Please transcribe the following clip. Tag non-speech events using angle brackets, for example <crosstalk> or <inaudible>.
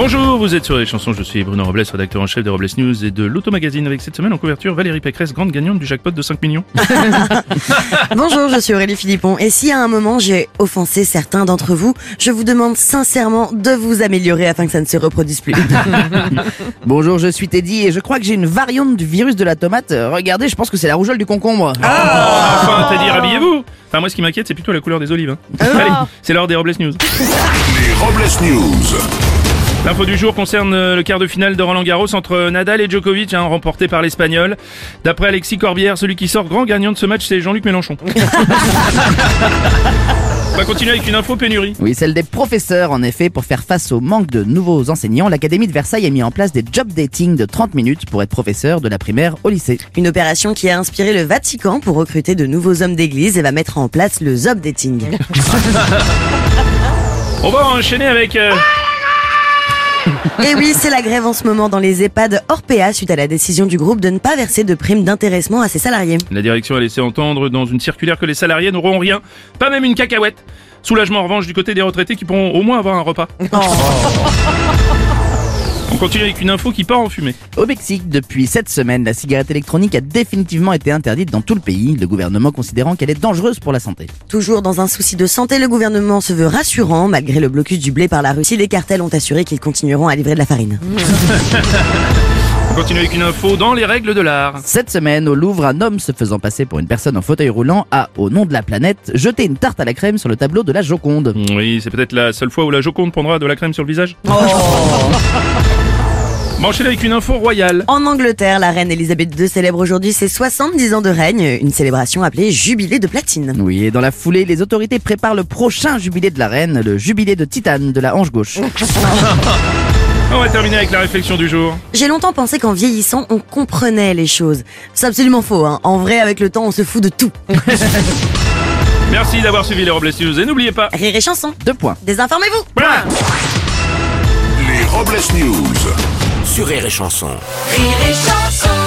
Bonjour, vous êtes sur les chansons, je suis Bruno Robles, rédacteur en chef de Robles News et de l'Automagazine avec cette semaine en couverture Valérie Pécresse, grande gagnante du jackpot de 5 millions. <laughs> Bonjour, je suis Aurélie Philippon et si à un moment j'ai offensé certains d'entre vous, je vous demande sincèrement de vous améliorer afin que ça ne se reproduise plus. <laughs> Bonjour, je suis Teddy et je crois que j'ai une variante du virus de la tomate. Euh, Regardez, je pense que c'est la rougeole du concombre. Enfin, t'as dit rhabillez-vous Enfin, moi ce qui m'inquiète, c'est plutôt la couleur des olives. hein. Allez, c'est l'heure des Robles News. Les Robles News. L'info du jour concerne euh, le quart de finale de Roland Garros entre Nadal et Djokovic, hein, remporté par l'Espagnol. D'après Alexis Corbière, celui qui sort grand gagnant de ce match, c'est Jean-Luc Mélenchon. <laughs> On va continuer avec une info pénurie. Oui, celle des professeurs, en effet, pour faire face au manque de nouveaux enseignants, l'Académie de Versailles a mis en place des job dating de 30 minutes pour être professeur de la primaire au lycée. Une opération qui a inspiré le Vatican pour recruter de nouveaux hommes d'église et va mettre en place le Zob Dating. <laughs> On va enchaîner avec... euh, <laughs> Et oui, c'est la grève en ce moment dans les EHPAD Orpea suite à la décision du groupe de ne pas verser de primes d'intéressement à ses salariés. La direction a laissé entendre dans une circulaire que les salariés n'auront rien, pas même une cacahuète. Soulagement en revanche du côté des retraités qui pourront au moins avoir un repas. <laughs> On continue avec une info qui part en fumée. Au Mexique, depuis cette semaine, la cigarette électronique a définitivement été interdite dans tout le pays, le gouvernement considérant qu'elle est dangereuse pour la santé. Toujours dans un souci de santé, le gouvernement se veut rassurant. Malgré le blocus du blé par la Russie, les cartels ont assuré qu'ils continueront à livrer de la farine. <laughs> On continue avec une info dans les règles de l'art. Cette semaine, au Louvre, un homme se faisant passer pour une personne en fauteuil roulant a, au nom de la planète, jeté une tarte à la crème sur le tableau de la Joconde. Oui, c'est peut-être la seule fois où la Joconde prendra de la crème sur le visage. <laughs> Va enchaîner avec une info royale. En Angleterre, la reine Elisabeth II célèbre aujourd'hui ses 70 ans de règne, une célébration appelée Jubilé de platine. Oui, et dans la foulée, les autorités préparent le prochain jubilé de la reine, le jubilé de titane de la hanche gauche. <laughs> On va terminer avec la réflexion du jour. J'ai longtemps pensé qu'en vieillissant, on comprenait les choses. C'est absolument faux, hein. En vrai, avec le temps, on se fout de tout. <laughs> Merci d'avoir suivi les Robles News et n'oubliez pas... Rire et chanson. Deux points. Désinformez-vous. Voilà. Les Robles News. Sur Rire et Chanson. Rire et chanson